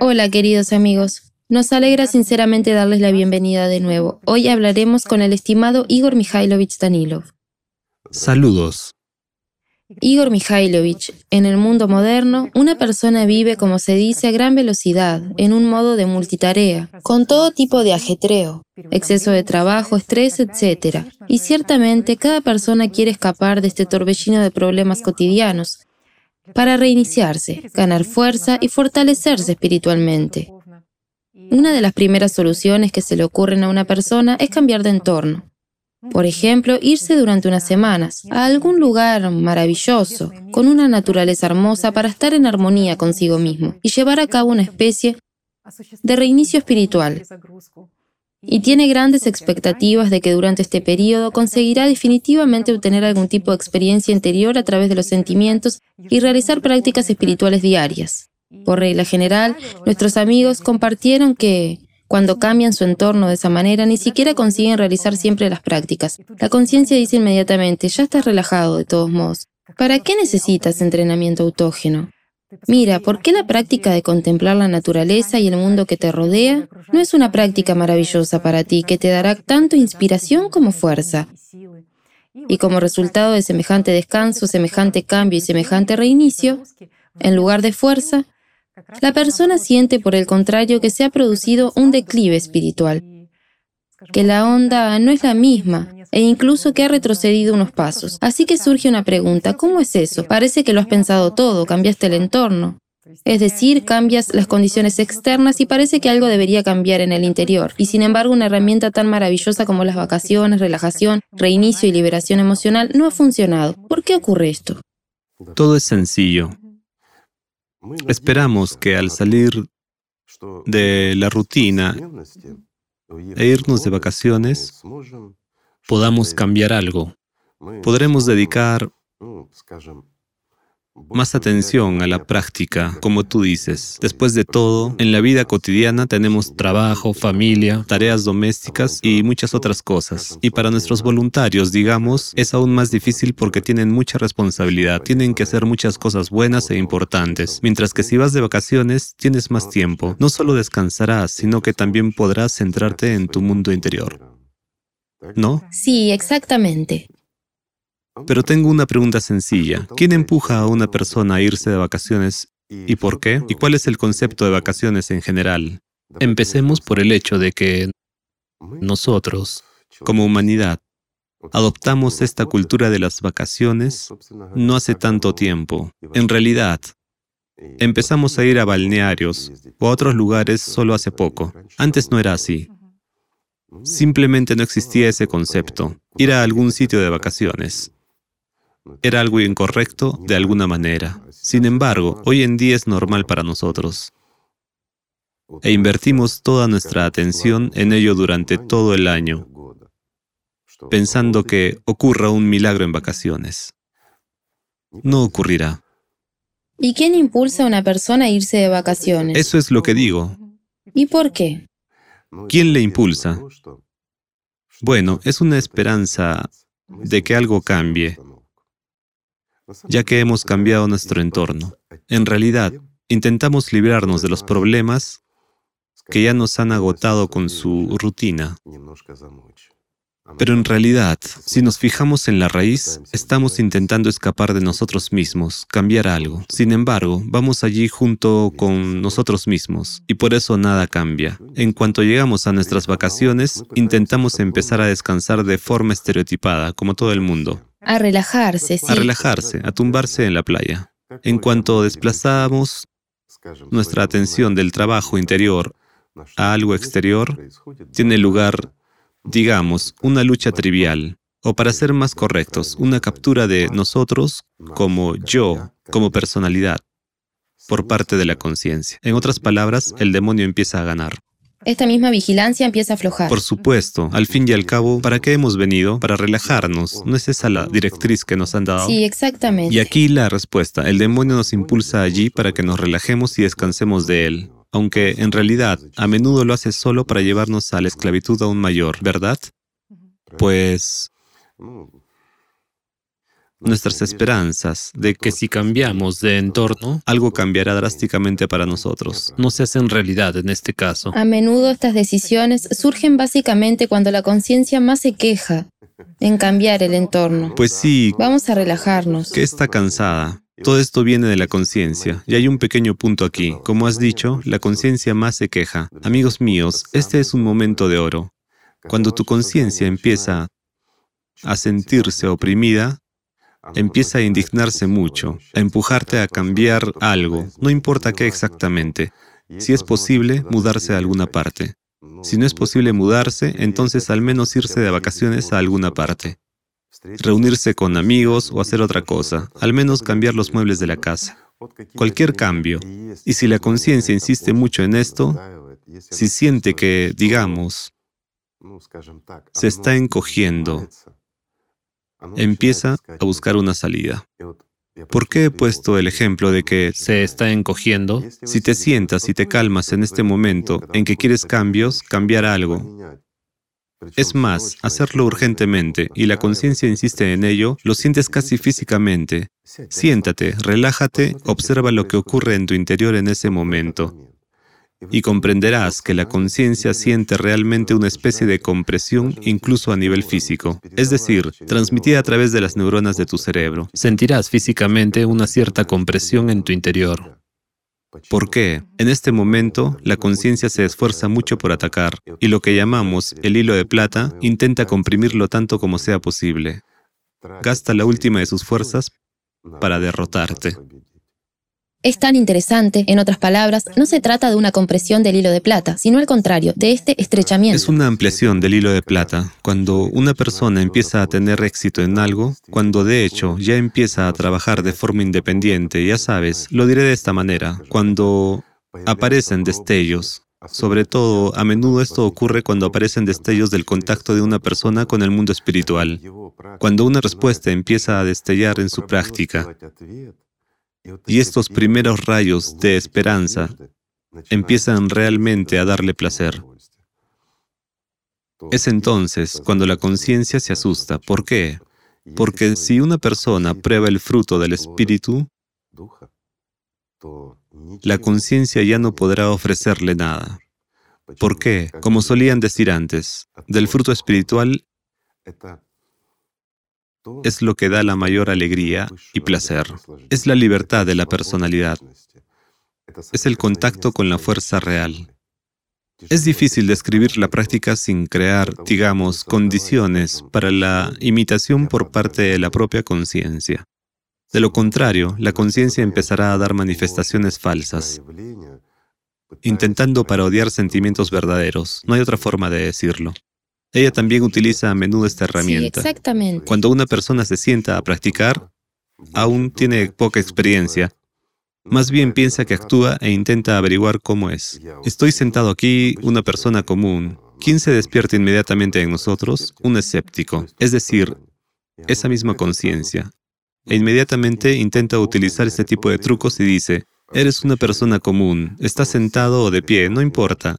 Hola queridos amigos, nos alegra sinceramente darles la bienvenida de nuevo. Hoy hablaremos con el estimado Igor Mikhailovich Danilov. Saludos. Igor Mikhailovich, en el mundo moderno, una persona vive, como se dice, a gran velocidad, en un modo de multitarea, con todo tipo de ajetreo, exceso de trabajo, estrés, etc. Y ciertamente cada persona quiere escapar de este torbellino de problemas cotidianos, para reiniciarse, ganar fuerza y fortalecerse espiritualmente. Una de las primeras soluciones que se le ocurren a una persona es cambiar de entorno. Por ejemplo, irse durante unas semanas a algún lugar maravilloso, con una naturaleza hermosa para estar en armonía consigo mismo y llevar a cabo una especie de reinicio espiritual. Y tiene grandes expectativas de que durante este periodo conseguirá definitivamente obtener algún tipo de experiencia interior a través de los sentimientos y realizar prácticas espirituales diarias. Por regla general, nuestros amigos compartieron que cuando cambian su entorno de esa manera, ni siquiera consiguen realizar siempre las prácticas. La conciencia dice inmediatamente, ya estás relajado de todos modos. ¿Para qué necesitas entrenamiento autógeno? Mira, ¿por qué la práctica de contemplar la naturaleza y el mundo que te rodea no es una práctica maravillosa para ti que te dará tanto inspiración como fuerza? Y como resultado de semejante descanso, semejante cambio y semejante reinicio, en lugar de fuerza, la persona siente, por el contrario, que se ha producido un declive espiritual, que la onda no es la misma e incluso que ha retrocedido unos pasos. Así que surge una pregunta, ¿cómo es eso? Parece que lo has pensado todo, cambiaste el entorno. Es decir, cambias las condiciones externas y parece que algo debería cambiar en el interior. Y sin embargo, una herramienta tan maravillosa como las vacaciones, relajación, reinicio y liberación emocional no ha funcionado. ¿Por qué ocurre esto? Todo es sencillo. Esperamos que al salir de la rutina e irnos de vacaciones, podamos cambiar algo. Podremos dedicar más atención a la práctica, como tú dices. Después de todo, en la vida cotidiana tenemos trabajo, familia, tareas domésticas y muchas otras cosas. Y para nuestros voluntarios, digamos, es aún más difícil porque tienen mucha responsabilidad, tienen que hacer muchas cosas buenas e importantes. Mientras que si vas de vacaciones, tienes más tiempo. No solo descansarás, sino que también podrás centrarte en tu mundo interior. ¿No? Sí, exactamente. Pero tengo una pregunta sencilla. ¿Quién empuja a una persona a irse de vacaciones y por qué? ¿Y cuál es el concepto de vacaciones en general? Empecemos por el hecho de que nosotros, como humanidad, adoptamos esta cultura de las vacaciones no hace tanto tiempo. En realidad, empezamos a ir a balnearios o a otros lugares solo hace poco. Antes no era así. Simplemente no existía ese concepto, ir a algún sitio de vacaciones era algo incorrecto de alguna manera. Sin embargo, hoy en día es normal para nosotros. E invertimos toda nuestra atención en ello durante todo el año, pensando que ocurra un milagro en vacaciones. No ocurrirá. ¿Y quién impulsa a una persona a irse de vacaciones? Eso es lo que digo. ¿Y por qué? ¿Quién le impulsa? Bueno, es una esperanza de que algo cambie, ya que hemos cambiado nuestro entorno. En realidad, intentamos librarnos de los problemas que ya nos han agotado con su rutina. Pero en realidad, si nos fijamos en la raíz, estamos intentando escapar de nosotros mismos, cambiar algo. Sin embargo, vamos allí junto con nosotros mismos y por eso nada cambia. En cuanto llegamos a nuestras vacaciones, intentamos empezar a descansar de forma estereotipada, como todo el mundo. A relajarse, sí. A relajarse, a tumbarse en la playa. En cuanto desplazamos nuestra atención del trabajo interior a algo exterior, tiene lugar, digamos, una lucha trivial, o para ser más correctos, una captura de nosotros como yo, como personalidad, por parte de la conciencia. En otras palabras, el demonio empieza a ganar esta misma vigilancia empieza a aflojar. Por supuesto, al fin y al cabo, ¿para qué hemos venido? Para relajarnos. ¿No es esa la directriz que nos han dado? Sí, exactamente. Y aquí la respuesta. El demonio nos impulsa allí para que nos relajemos y descansemos de él. Aunque en realidad a menudo lo hace solo para llevarnos a la esclavitud aún mayor, ¿verdad? Pues nuestras esperanzas de que si cambiamos de entorno, algo cambiará drásticamente para nosotros. No se hacen realidad en este caso. A menudo estas decisiones surgen básicamente cuando la conciencia más se queja en cambiar el entorno. Pues sí, Vamos a relajarnos. que está cansada. Todo esto viene de la conciencia. Y hay un pequeño punto aquí. Como has dicho, la conciencia más se queja. Amigos míos, este es un momento de oro. Cuando tu conciencia empieza a sentirse oprimida, empieza a indignarse mucho, a empujarte a cambiar algo, no importa qué exactamente. Si es posible, mudarse a alguna parte. Si no es posible mudarse, entonces al menos irse de vacaciones a alguna parte. Reunirse con amigos o hacer otra cosa, al menos cambiar los muebles de la casa. Cualquier cambio. Y si la conciencia insiste mucho en esto, si siente que, digamos, se está encogiendo, empieza a buscar una salida. ¿Por qué he puesto el ejemplo de que se está encogiendo? Si te sientas y te calmas en este momento en que quieres cambios, cambiar algo. Es más, hacerlo urgentemente y la conciencia insiste en ello, lo sientes casi físicamente. Siéntate, relájate, observa lo que ocurre en tu interior en ese momento y comprenderás que la conciencia siente realmente una especie de compresión incluso a nivel físico, es decir, transmitida a través de las neuronas de tu cerebro. Sentirás físicamente una cierta compresión en tu interior. ¿Por qué? En este momento, la conciencia se esfuerza mucho por atacar, y lo que llamamos el hilo de plata intenta comprimirlo tanto como sea posible. Gasta la última de sus fuerzas para derrotarte. Es tan interesante, en otras palabras, no se trata de una compresión del hilo de plata, sino al contrario, de este estrechamiento. Es una ampliación del hilo de plata. Cuando una persona empieza a tener éxito en algo, cuando de hecho ya empieza a trabajar de forma independiente, ya sabes, lo diré de esta manera, cuando aparecen destellos, sobre todo, a menudo esto ocurre cuando aparecen destellos del contacto de una persona con el mundo espiritual, cuando una respuesta empieza a destellar en su práctica. Y estos primeros rayos de esperanza empiezan realmente a darle placer. Es entonces cuando la conciencia se asusta. ¿Por qué? Porque si una persona prueba el fruto del Espíritu, la conciencia ya no podrá ofrecerle nada. ¿Por qué? Como solían decir antes, del fruto espiritual es lo que da la mayor alegría y placer. Es la libertad de la personalidad. Es el contacto con la fuerza real. Es difícil describir la práctica sin crear, digamos, condiciones para la imitación por parte de la propia conciencia. De lo contrario, la conciencia empezará a dar manifestaciones falsas, intentando parodiar sentimientos verdaderos. No hay otra forma de decirlo. Ella también utiliza a menudo esta Sí, herramienta. exactamente. Cuando una persona se sienta a practicar, aún tiene poca experiencia. Más bien piensa que actúa e intenta averiguar cómo es. Estoy sentado aquí, una persona común. ¿Quién se despierta inmediatamente en nosotros? Un escéptico. Es decir, esa misma conciencia. E inmediatamente intenta utilizar este tipo de trucos y dice, eres una persona común, estás sentado o de pie, no importa.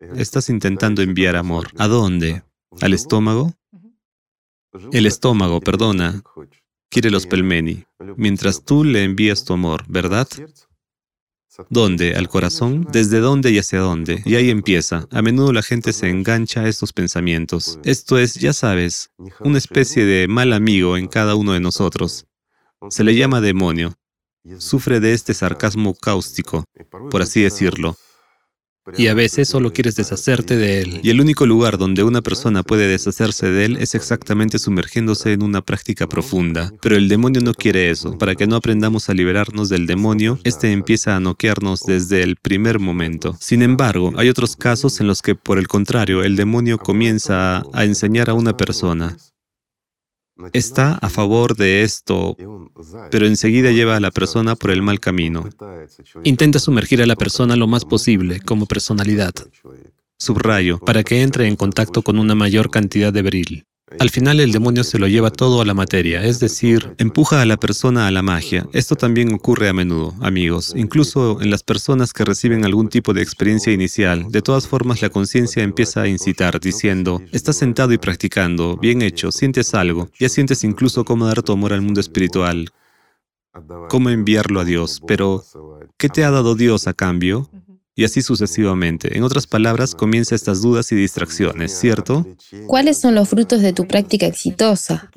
Estás intentando enviar amor. ¿A dónde? ¿Al estómago? El estómago, perdona, quiere los pelmeni, mientras tú le envías tu amor, ¿verdad? ¿Dónde? ¿Al corazón? ¿Desde dónde y hacia dónde? Y ahí empieza. A menudo la gente se engancha a estos pensamientos. Esto es, ya sabes, una especie de mal amigo en cada uno de nosotros. Se le llama demonio. Sufre de este sarcasmo cáustico, por así decirlo. Y a veces solo quieres deshacerte de él. Y el único lugar donde una persona puede deshacerse de él es exactamente sumergiéndose en una práctica profunda. Pero el demonio no quiere eso. Para que no aprendamos a liberarnos del demonio, este empieza a noquearnos desde el primer momento. Sin embargo, hay otros casos en los que, por el contrario, el demonio comienza a, enseñar a una persona. Está a favor de esto, pero enseguida lleva a la persona por el mal camino. Intenta sumergir a la persona lo más posible como personalidad. Subrayo, para que entre en contacto con una mayor cantidad de beril. Al final el demonio se lo lleva todo a la materia, es decir, empuja a la persona a la magia. Esto también ocurre a menudo, amigos, incluso en las personas que reciben algún tipo de experiencia inicial. De todas formas, la conciencia empieza a incitar, diciendo, estás sentado y practicando, bien hecho, sientes algo, ya sientes incluso cómo dar tu amor al mundo espiritual, cómo enviarlo a Dios, pero ¿qué te ha dado Dios a cambio? Y así sucesivamente. En otras palabras, comienza estas dudas y distracciones, ¿cierto? ¿Cuáles son los frutos de tu práctica exitosa?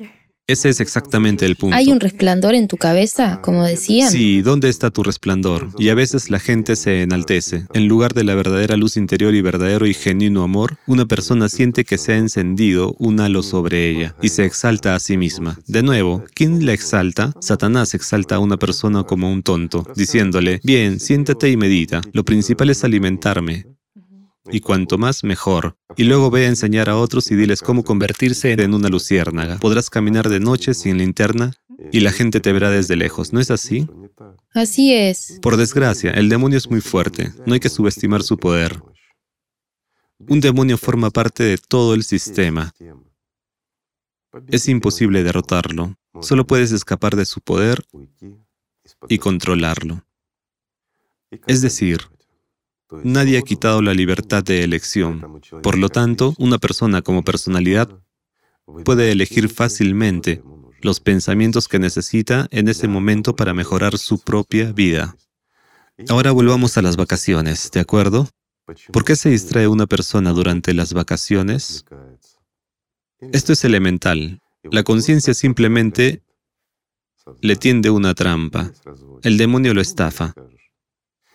Ese es exactamente el punto. ¿Hay un resplandor en tu cabeza, como decían? Sí, ¿dónde está tu resplandor? Y a veces la gente se enaltece. En lugar de la verdadera luz interior y verdadero y genuino amor, una persona siente que se ha encendido un halo sobre ella y se exalta a sí misma. De nuevo, ¿quién la exalta? Satanás exalta a una persona como un tonto, diciéndole, bien, siéntate y medita. Lo principal es alimentarme y cuanto más mejor. Y luego ve a enseñar a otros y diles cómo convertirse en una luciérnaga. Podrás caminar de noche sin linterna y la gente te verá desde lejos, ¿no es así? Así es. Por desgracia, el demonio es muy fuerte, no hay que subestimar su poder. Un demonio forma parte de todo el sistema. Es imposible derrotarlo, solo puedes escapar de su poder y controlarlo. Es decir, Nadie ha quitado la libertad de elección. Por lo tanto, una persona como personalidad puede elegir fácilmente los pensamientos que necesita en ese momento para mejorar su propia vida. Ahora volvamos a las vacaciones, ¿de acuerdo? ¿Por qué se distrae una persona durante las vacaciones? Esto es elemental. La conciencia simplemente le tiende una trampa. El demonio lo estafa.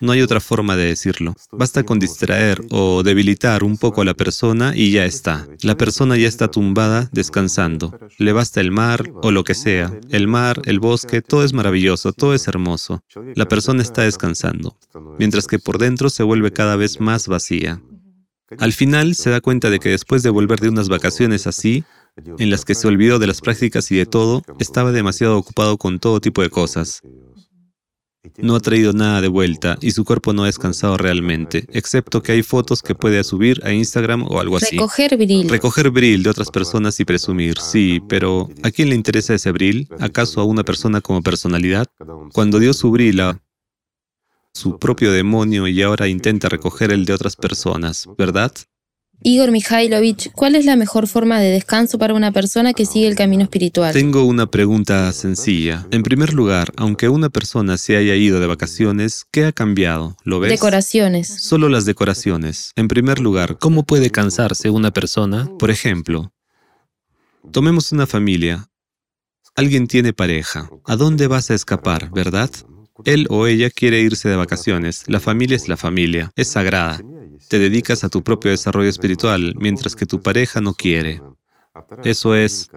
No hay otra forma de decirlo. Basta con distraer o debilitar un poco a la persona y ya está. La persona ya está tumbada, descansando. Le basta el mar o lo que sea. El mar, el bosque, todo es maravilloso, todo es hermoso. La persona está descansando, mientras que por dentro se vuelve cada vez más vacía. Al final se da cuenta de que después de volver de unas vacaciones así, en las que se olvidó de las prácticas y de todo, estaba demasiado ocupado con todo tipo de cosas. No ha traído nada de vuelta y su cuerpo no ha descansado realmente, excepto que hay fotos que puede subir a Instagram o algo así. Recoger bril. Recoger bril de otras personas y presumir, sí, pero ¿a quién le interesa ese bril? ¿Acaso a una persona como personalidad? Cuando dio su bril a su propio demonio y ahora intenta recoger el de otras personas, ¿verdad? Igor Mikhailovich, ¿cuál es la mejor forma de descanso para una persona que sigue el camino espiritual? Tengo una pregunta sencilla. En primer lugar, aunque una persona se haya ido de vacaciones, ¿qué ha cambiado? ¿Lo ves? Decoraciones. Solo las decoraciones. En primer lugar, ¿cómo puede cansarse una persona? Por ejemplo, tomemos una familia. Alguien tiene pareja. ¿A dónde vas a escapar, verdad? Él o ella quiere irse de vacaciones. La familia es la familia. Es sagrada. Te dedicas a tu propio desarrollo espiritual, mientras que tu pareja no quiere. Eso es...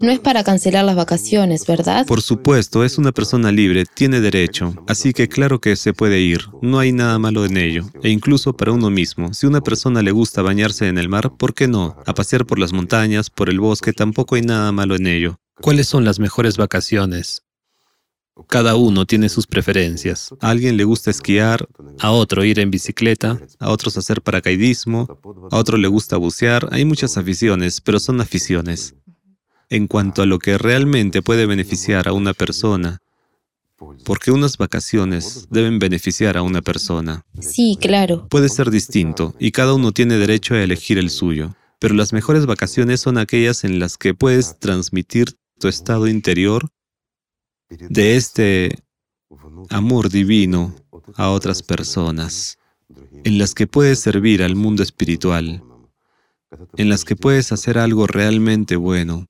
No es para cancelar las vacaciones, ¿verdad? Por supuesto, es una persona libre, tiene derecho, así que claro que se puede ir, no hay nada malo en ello. E incluso para uno mismo, si una persona le gusta bañarse en el mar, ¿por qué no? A pasear por las montañas, por el bosque, tampoco hay nada malo en ello. ¿Cuáles son las mejores vacaciones? Cada uno tiene sus preferencias. A alguien le gusta esquiar, a otro ir en bicicleta, a otros hacer paracaidismo, a otro le gusta bucear. Hay muchas aficiones, pero son aficiones. En cuanto a lo que realmente puede beneficiar a una persona, porque unas vacaciones deben beneficiar a una persona. Sí, claro. Puede ser distinto y cada uno tiene derecho a elegir el suyo, pero las mejores vacaciones son aquellas en las que puedes transmitir tu estado interior de este amor divino a otras personas, en las que puedes servir al mundo espiritual, en las que puedes hacer algo realmente bueno,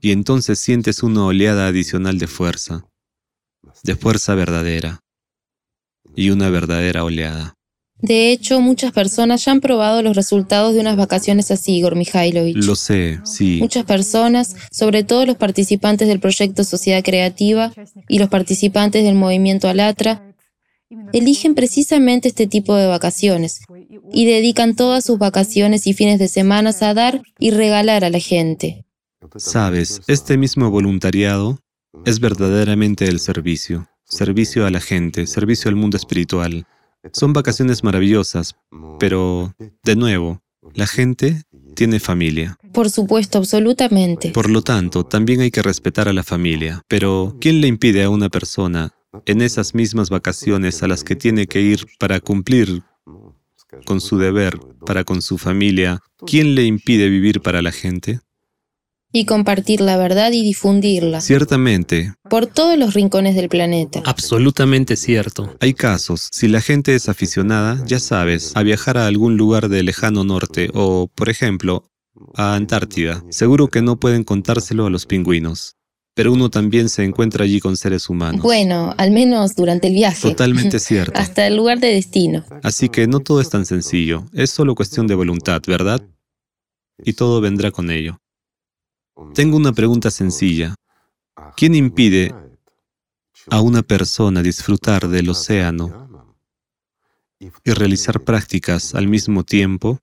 y entonces sientes una oleada adicional de fuerza, de fuerza verdadera, y una verdadera oleada. De hecho, muchas personas ya han probado los resultados de unas vacaciones así, Igor Mikhailovich. Lo sé, sí. Muchas personas, sobre todo los participantes del proyecto Sociedad Creativa y los participantes del movimiento Alatra, eligen precisamente este tipo de vacaciones y dedican todas sus vacaciones y fines de semana a dar y regalar a la gente. Sabes, este mismo voluntariado es verdaderamente el servicio, servicio a la gente, servicio al mundo espiritual. Son vacaciones maravillosas, pero, de nuevo, la gente tiene familia. Por supuesto, absolutamente. Por lo tanto, también hay que respetar a la familia. Pero, ¿quién le impide a una persona en esas mismas vacaciones a las que tiene que ir para cumplir con su deber para con su familia, ¿quién le impide vivir para la gente? Y compartir la verdad y difundirla. Ciertamente. Por todos los rincones del planeta. Absolutamente cierto. Hay casos, si la gente es aficionada, ya sabes, a viajar a algún lugar del lejano norte o, por ejemplo, a Antártida, seguro que no pueden contárselo a los pingüinos pero uno también se encuentra allí con seres humanos. Bueno, al menos durante el viaje. Totalmente cierto. Hasta el lugar de destino. Así que no todo es tan sencillo, es solo cuestión de voluntad, ¿verdad? Y todo vendrá con ello. Tengo una pregunta sencilla. ¿Quién impide a una persona disfrutar del océano y realizar prácticas al mismo tiempo?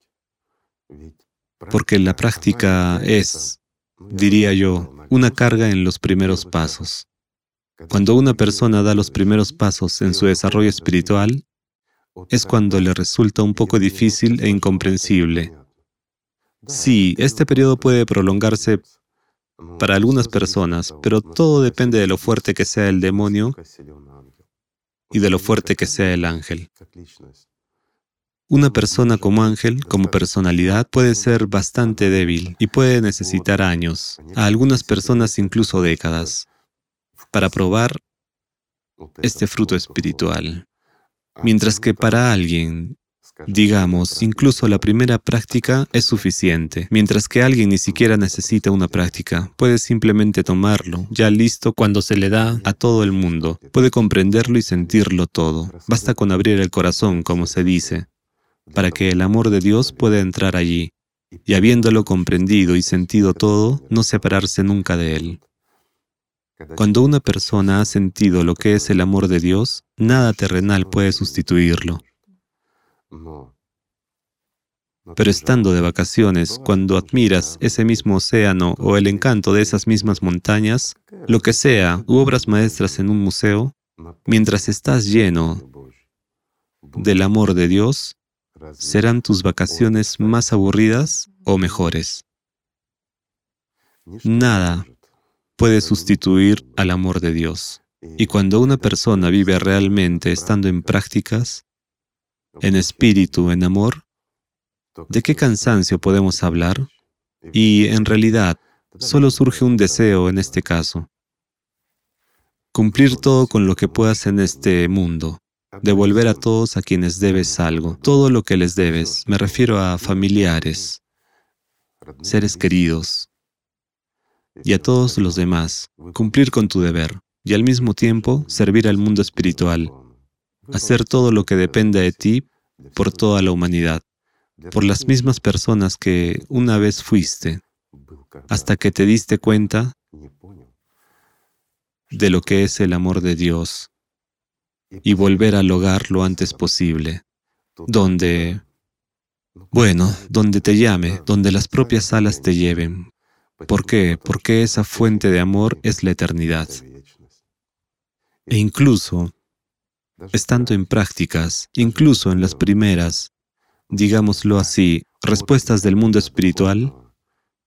Porque la práctica es, diría yo, una carga en los primeros pasos. Cuando una persona da los primeros pasos en su desarrollo espiritual, es cuando le resulta un poco difícil e incomprensible. Sí, este periodo puede prolongarse para algunas personas, pero todo depende de lo fuerte que sea el demonio y de lo fuerte que sea el ángel. Una persona como ángel, como personalidad, puede ser bastante débil y puede necesitar años, a algunas personas incluso décadas, para probar este fruto espiritual. Mientras que para alguien, digamos, incluso la primera práctica es suficiente, mientras que alguien ni siquiera necesita una práctica, puede simplemente tomarlo, ya listo cuando se le da a todo el mundo, puede comprenderlo y sentirlo todo, basta con abrir el corazón, como se dice, para que el amor de Dios pueda entrar allí, y habiéndolo comprendido y sentido todo, no separarse nunca de Él. Cuando una persona ha sentido lo que es el amor de Dios, nada terrenal puede sustituirlo. Pero estando de vacaciones, cuando admiras ese mismo océano o el encanto de esas mismas montañas, lo que sea, u obras maestras en un museo, mientras estás lleno del amor de Dios, ¿Serán tus vacaciones más aburridas o mejores? Nada puede sustituir al amor de Dios. Y cuando una persona vive realmente estando en prácticas, en espíritu, en amor, ¿de qué cansancio podemos hablar? Y en realidad, solo surge un deseo en este caso. Cumplir todo con lo que puedas en este mundo devolver a todos a quienes debes algo, todo lo que les debes. Me refiero a familiares, seres queridos y a todos los demás. Cumplir con tu deber y al mismo tiempo servir al mundo espiritual. Hacer todo lo que dependa de ti por toda la humanidad, por las mismas personas que una vez fuiste, hasta que te diste cuenta de lo que es el amor de Dios y volver al hogar lo antes posible, donde, bueno, donde te llame, donde las propias alas te lleven. ¿Por qué? Porque esa fuente de amor es la eternidad. E incluso, estando en prácticas, incluso en las primeras, digámoslo así, respuestas del mundo espiritual,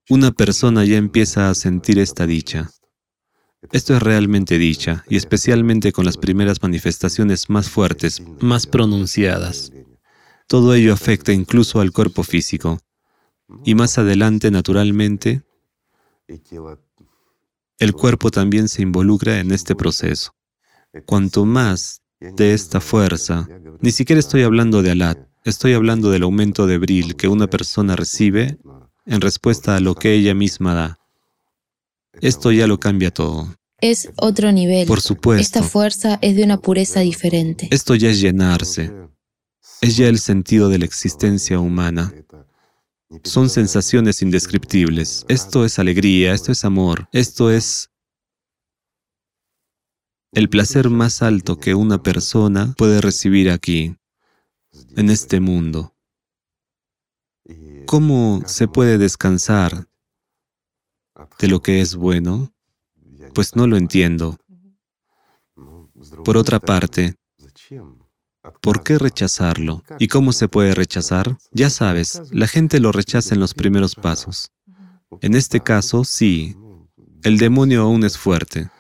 una persona ya empieza a sentir esta dicha. Esto es realmente dicha, y especialmente con las primeras manifestaciones más fuertes, más pronunciadas. Todo ello afecta incluso al cuerpo físico. Y más adelante, naturalmente, el cuerpo también se involucra en este proceso. Cuanto más de esta fuerza, ni siquiera estoy hablando de alat, estoy hablando del aumento de bril que una persona recibe en respuesta a lo que ella misma da. Esto ya lo cambia todo. Es otro nivel. Por supuesto. Esta fuerza es de una pureza diferente. Esto ya es llenarse. Es ya el sentido de la existencia humana. Son sensaciones indescriptibles. Esto es alegría, esto es amor, esto es el placer más alto que una persona puede recibir aquí, en este mundo. ¿Cómo se puede descansar de lo que es bueno? Pues no lo entiendo. Por otra parte, ¿Por qué rechazarlo? ¿Y cómo se puede rechazar? Ya sabes, la gente lo rechaza en los primeros pasos. En este caso, sí, el demonio aún es fuerte.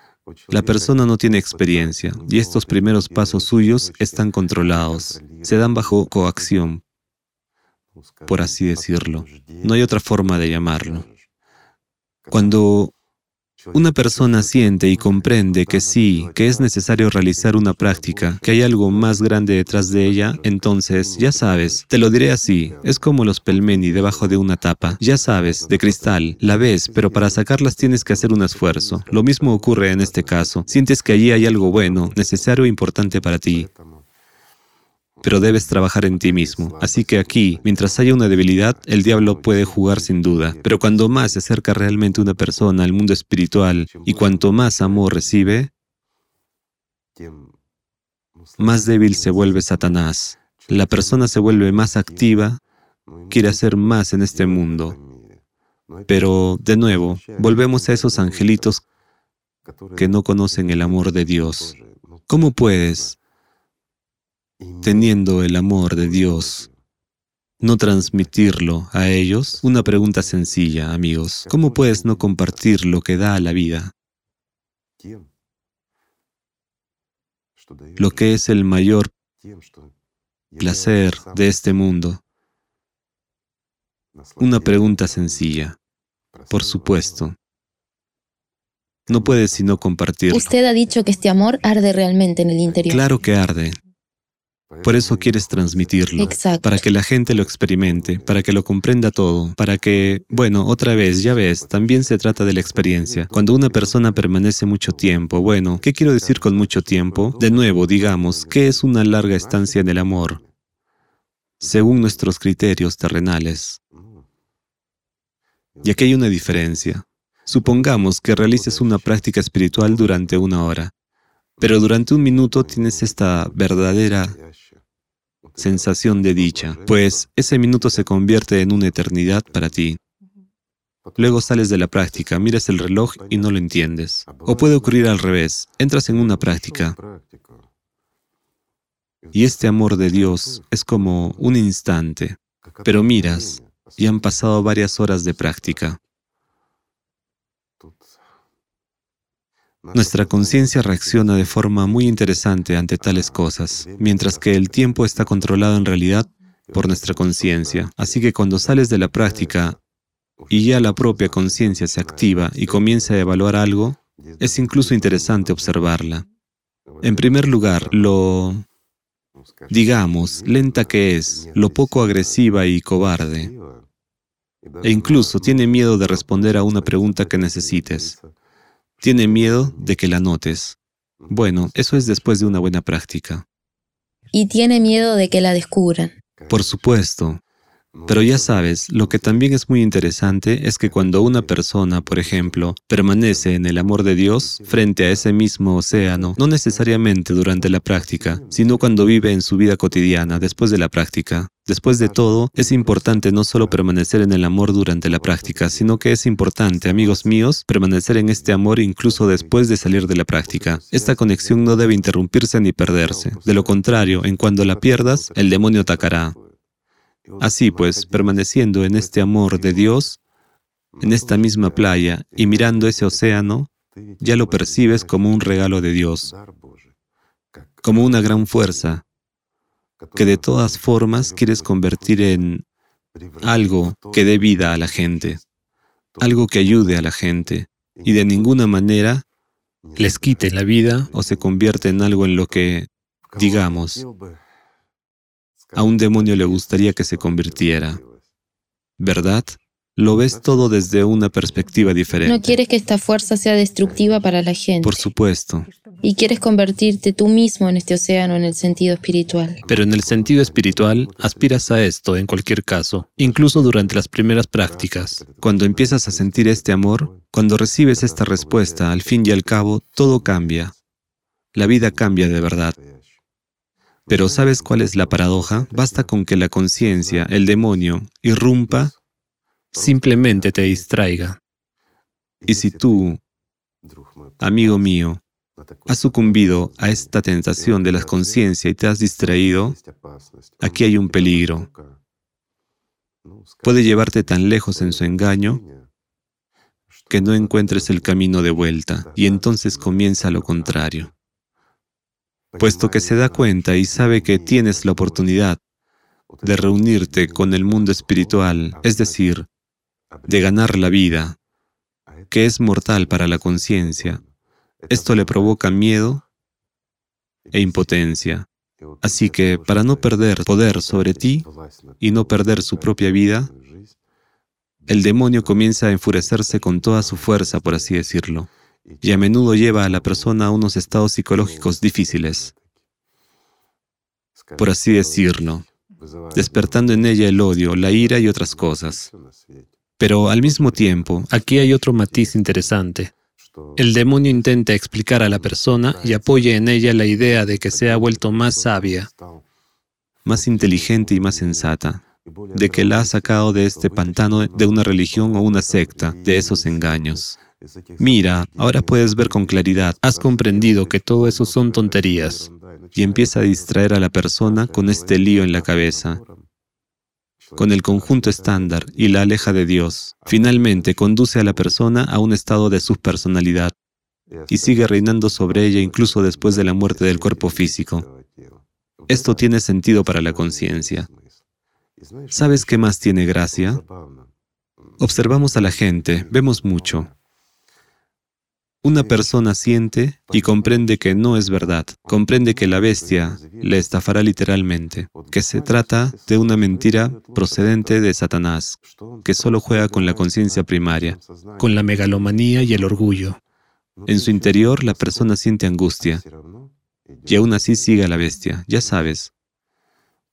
La persona no tiene experiencia y estos primeros pasos suyos están controlados, se dan bajo coacción, por así decirlo. No hay otra forma de llamarlo. Cuando una persona siente y comprende que sí, que es necesario realizar una práctica, que hay algo más grande detrás de ella, entonces, ya sabes, te lo diré así, es como los pelmeni debajo de una tapa, ya sabes, de cristal, la ves, pero para sacarlas tienes que hacer un esfuerzo. Lo mismo ocurre en este caso, sientes que allí hay algo bueno, necesario e importante para ti, pero debes trabajar en ti mismo. Así que aquí, mientras haya una debilidad, el diablo puede jugar sin duda. Pero cuando más se acerca realmente una persona al mundo espiritual y cuanto más amor recibe, más débil se vuelve Satanás. La persona se vuelve más activa, quiere hacer más en este mundo. Pero, de nuevo, volvemos a esos angelitos que no conocen el amor de Dios. ¿Cómo puedes teniendo el amor de Dios, no transmitirlo a ellos? Una pregunta sencilla, amigos. ¿Cómo puedes no compartir lo que da a la vida? Lo que es el mayor placer de este mundo. Una pregunta sencilla. Por supuesto. No puedes sino compartirlo. Usted ha dicho que este amor arde realmente en el interior. Claro que arde. Por eso quieres transmitirlo, para que la gente lo experimente, para que lo comprenda todo, para que, bueno, otra vez, ya ves, también se trata de la experiencia. Cuando una persona permanece mucho tiempo, bueno, ¿qué quiero decir con mucho tiempo? De nuevo, digamos, ¿qué es una larga estancia en el amor? Según nuestros criterios terrenales. Y aquí hay una diferencia. Supongamos que realices una práctica espiritual durante una hora, pero durante un minuto tienes esta verdadera sensación de dicha, pues ese minuto se convierte en una eternidad para ti. Luego sales de la práctica, miras el reloj y no lo entiendes. O puede ocurrir al revés, entras en una práctica y este amor de Dios es como un instante, pero miras y han pasado varias horas de práctica. Nuestra conciencia reacciona de forma muy interesante ante tales cosas, mientras que el tiempo está controlado en realidad por nuestra conciencia. Así que cuando sales de la práctica y ya la propia conciencia se activa y comienza a evaluar algo, es incluso interesante observarla. En primer lugar, lo, digamos, lenta que es, lo poco agresiva y cobarde. E incluso tiene miedo de responder a una pregunta que necesites. Tiene miedo de que la notes. Bueno, eso es después de una buena práctica. Y tiene miedo de que la descubran. Por supuesto. Pero ya sabes, lo que también es muy interesante es que cuando una persona, por ejemplo, permanece en el amor de Dios frente a ese mismo océano, no necesariamente durante la práctica, sino cuando vive en su vida cotidiana después de la práctica. Después de todo, es importante no solo permanecer en el amor durante la práctica, sino que es importante, amigos míos, permanecer en este amor incluso después de salir de la práctica. Esta conexión no debe interrumpirse ni perderse. De lo contrario, en cuando la pierdas, el demonio atacará. Así pues, permaneciendo en este amor de Dios, en esta misma playa y mirando ese océano, ya lo percibes como un regalo de Dios, como una gran fuerza que de todas formas quieres convertir en algo que dé vida a la gente, algo que ayude a la gente y de ninguna manera les quite la vida o se convierte en algo en lo que, digamos, a un demonio le gustaría que se convirtiera. ¿Verdad? Lo ves todo desde una perspectiva diferente. No quieres que esta fuerza sea destructiva para la gente. Por supuesto. Y quieres convertirte tú mismo en este océano en el sentido espiritual. Pero en el sentido espiritual, aspiras a esto en cualquier caso, incluso durante las primeras prácticas. Cuando empiezas a sentir este amor, cuando recibes esta respuesta, al fin y al cabo, todo cambia. La vida cambia de verdad. Pero ¿sabes cuál es la paradoja? Basta con que la conciencia, el demonio, irrumpa, simplemente te distraiga. Y si tú, amigo mío, has sucumbido a esta tentación de la conciencia y te has distraído, aquí hay un peligro. Puede llevarte tan lejos en su engaño que no encuentres el camino de vuelta y entonces comienza lo contrario. Puesto que se da cuenta y sabe que tienes la oportunidad de reunirte con el mundo espiritual, es decir, de ganar la vida, que es mortal para la conciencia, esto le provoca miedo e impotencia. Así que para no perder poder sobre ti y no perder su propia vida, el demonio comienza a enfurecerse con toda su fuerza, por así decirlo, y a menudo lleva a la persona a unos estados psicológicos difíciles, por así decirlo, despertando en ella el odio, la ira y otras cosas. Pero al mismo tiempo, aquí hay otro matiz interesante. El demonio intenta explicar a la persona y apoya en ella la idea de que se ha vuelto más sabia, más inteligente y más sensata, de que la ha sacado de este pantano de una religión o una secta, de esos engaños. Mira, ahora puedes ver con claridad, has comprendido que todo eso son tonterías, y empieza a distraer a la persona con este lío en la cabeza, con el conjunto estándar y la aleja de Dios. Finalmente conduce a la persona a un estado de subpersonalidad y sigue reinando sobre ella incluso después de la muerte del cuerpo físico. Esto tiene sentido para la conciencia. ¿Sabes qué más tiene gracia? Observamos a la gente, vemos mucho. Una persona siente y comprende que no es verdad, comprende que la bestia le estafará literalmente, que se trata de una mentira procedente de Satanás, que solo juega con la conciencia primaria, con la megalomanía y el orgullo. En su interior la persona siente angustia y aún así sigue a la bestia, ya sabes,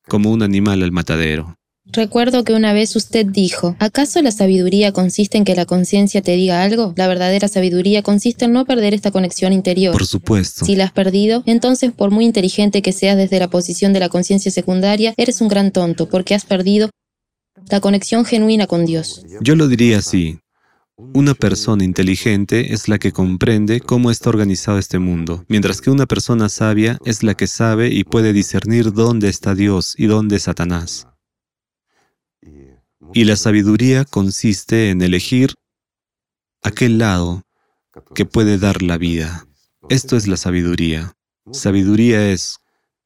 como un animal al matadero. Recuerdo que una vez usted dijo, ¿acaso la sabiduría consiste en que la conciencia te diga algo? La verdadera sabiduría consiste en no perder esta conexión interior. Por supuesto. Si la has perdido, entonces por muy inteligente que seas desde la posición de la conciencia secundaria, eres un gran tonto porque has perdido la conexión genuina con Dios. Yo lo diría así. Una persona inteligente es la que comprende cómo está organizado este mundo, mientras que una persona sabia es la que sabe y puede discernir dónde está Dios y dónde Satanás. Y la sabiduría consiste en elegir aquel lado que puede dar la vida. Esto es la sabiduría. Sabiduría es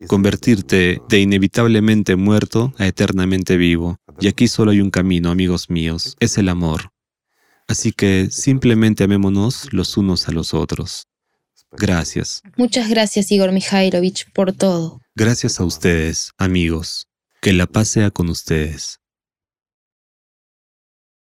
convertirte de inevitablemente muerto a eternamente vivo. Y aquí solo hay un camino, amigos míos, es el amor. Así que simplemente amémonos los unos a los otros. Gracias. Muchas gracias, Igor Mikhailovich, por todo. Gracias a ustedes, amigos. Que la paz sea con ustedes.